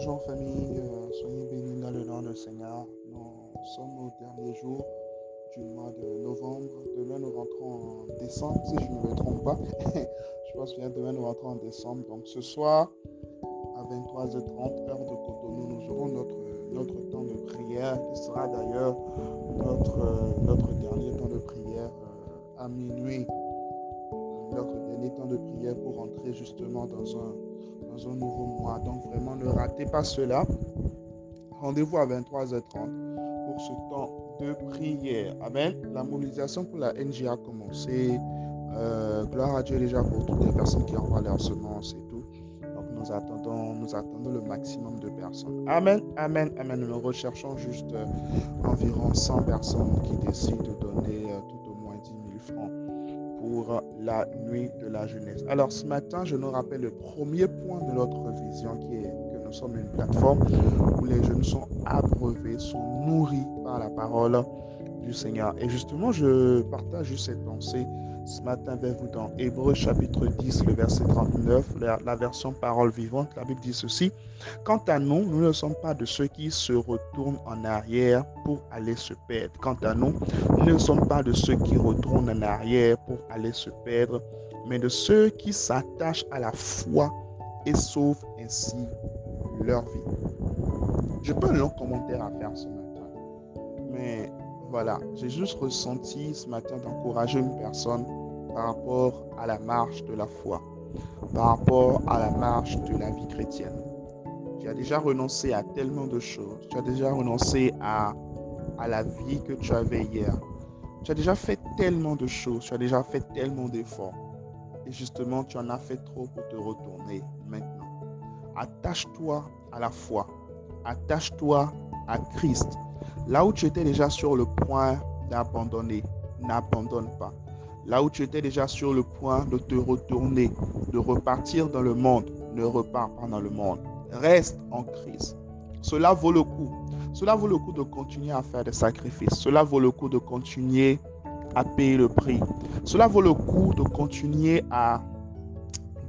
Bonjour famille, euh, soyez bénis dans le nom du Seigneur. Nous sommes au dernier jour du mois de novembre. Demain nous rentrons en décembre, si je ne me trompe pas. je pense bien demain nous rentrons en décembre. Donc ce soir, à 23h30, heure de Cotonou, nous aurons notre, notre temps de prière qui sera d'ailleurs notre, notre dernier temps de prière euh, à minuit. Notre dernier temps de prière pour entrer justement dans un un nouveau mois. Donc vraiment, ne ratez pas cela. Rendez-vous à 23h30 pour ce temps de prière. Amen. La mobilisation pour la NG a commencé. Euh, gloire à Dieu déjà pour toutes les personnes qui envoient leur semence et tout. Donc nous attendons, nous attendons le maximum de personnes. Amen, amen, amen. Nous recherchons juste euh, environ 100 personnes qui décident de donner euh, tout pour la nuit de la jeunesse. Alors ce matin, je nous rappelle le premier point de notre vision qui est que nous sommes une plateforme où les jeunes sont abreuvés, sont nourris par la parole du Seigneur. Et justement, je partage cette pensée ce matin vers vous dans Hébreu chapitre 10, le verset 39, la, version parole vivante. La Bible dit ceci. Quant à nous, nous ne sommes pas de ceux qui se retournent en arrière pour aller se perdre. Quant à nous, nous ne sommes pas de ceux qui retournent en arrière pour aller se perdre, mais de ceux qui s'attachent à la foi et sauvent ainsi leur vie. Je peux un long commentaire à faire ce matin, mais voilà, j'ai juste ressenti ce matin d'encourager une personne par rapport à la marche de la foi, par rapport à la marche de la vie chrétienne. Tu as déjà renoncé à tellement de choses. Tu as déjà renoncé à, à la vie que tu avais hier. Tu as déjà fait tellement de choses. Tu as déjà fait tellement d'efforts. Et justement, tu en as fait trop pour te retourner maintenant. Attache-toi à la foi. Attache-toi à Christ. Là où tu étais déjà sur le point d'abandonner, n'abandonne pas. Là où tu étais déjà sur le point de te retourner, de repartir dans le monde, ne repars pas dans le monde. Reste en Christ. Cela vaut le coup. Cela vaut le coup de continuer à faire des sacrifices. Cela vaut le coup de continuer à payer le prix. Cela vaut le coup de continuer à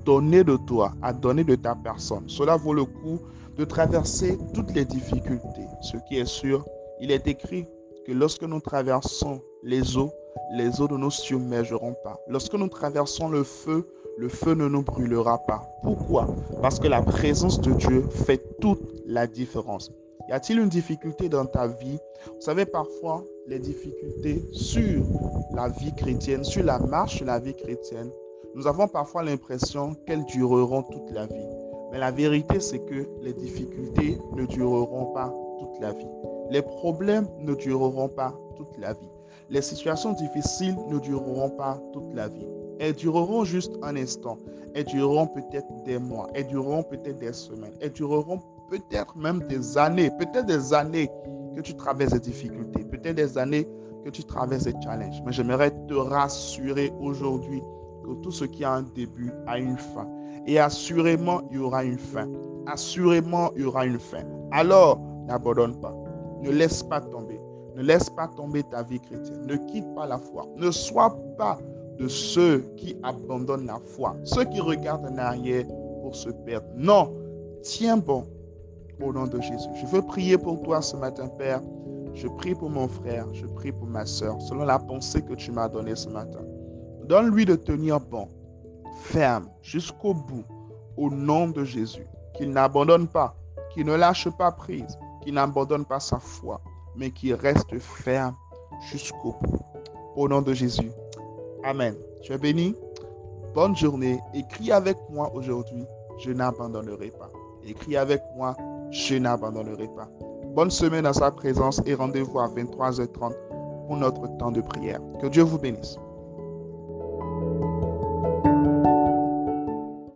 donner de toi, à donner de ta personne. Cela vaut le coup de traverser toutes les difficultés. Ce qui est sûr, il est écrit que lorsque nous traversons les eaux, les eaux ne nous submergeront pas. Lorsque nous traversons le feu, le feu ne nous brûlera pas. Pourquoi? Parce que la présence de Dieu fait toute la différence. Y a-t-il une difficulté dans ta vie? Vous savez, parfois, les difficultés sur la vie chrétienne, sur la marche de la vie chrétienne, nous avons parfois l'impression qu'elles dureront toute la vie. Mais la vérité, c'est que les difficultés ne dureront pas toute la vie. Les problèmes ne dureront pas toute la vie. Les situations difficiles ne dureront pas toute la vie. Elles dureront juste un instant. Elles dureront peut-être des mois. Elles dureront peut-être des semaines. Elles dureront peut-être même des années. Peut-être des années que tu traverses des difficultés. Peut-être des années que tu traverses des challenges. Mais j'aimerais te rassurer aujourd'hui que tout ce qui a un début a une fin. Et assurément, il y aura une fin. Assurément, il y aura une fin. Alors, n'abandonne pas. Ne laisse pas tomber. Ne laisse pas tomber ta vie chrétienne. Ne quitte pas la foi. Ne sois pas de ceux qui abandonnent la foi. Ceux qui regardent en arrière pour se perdre. Non. Tiens bon au nom de Jésus. Je veux prier pour toi ce matin, Père. Je prie pour mon frère. Je prie pour ma soeur. Selon la pensée que tu m'as donnée ce matin. Donne-lui de tenir bon, ferme, jusqu'au bout, au nom de Jésus. Qu'il n'abandonne pas, qu'il ne lâche pas prise n'abandonne pas sa foi, mais qui reste ferme jusqu'au bout. Au nom de Jésus. Amen. Tu es béni. Bonne journée. Écris avec moi aujourd'hui, je n'abandonnerai pas. Écris avec moi, je n'abandonnerai pas. Bonne semaine à sa présence et rendez-vous à 23h30 pour notre temps de prière. Que Dieu vous bénisse.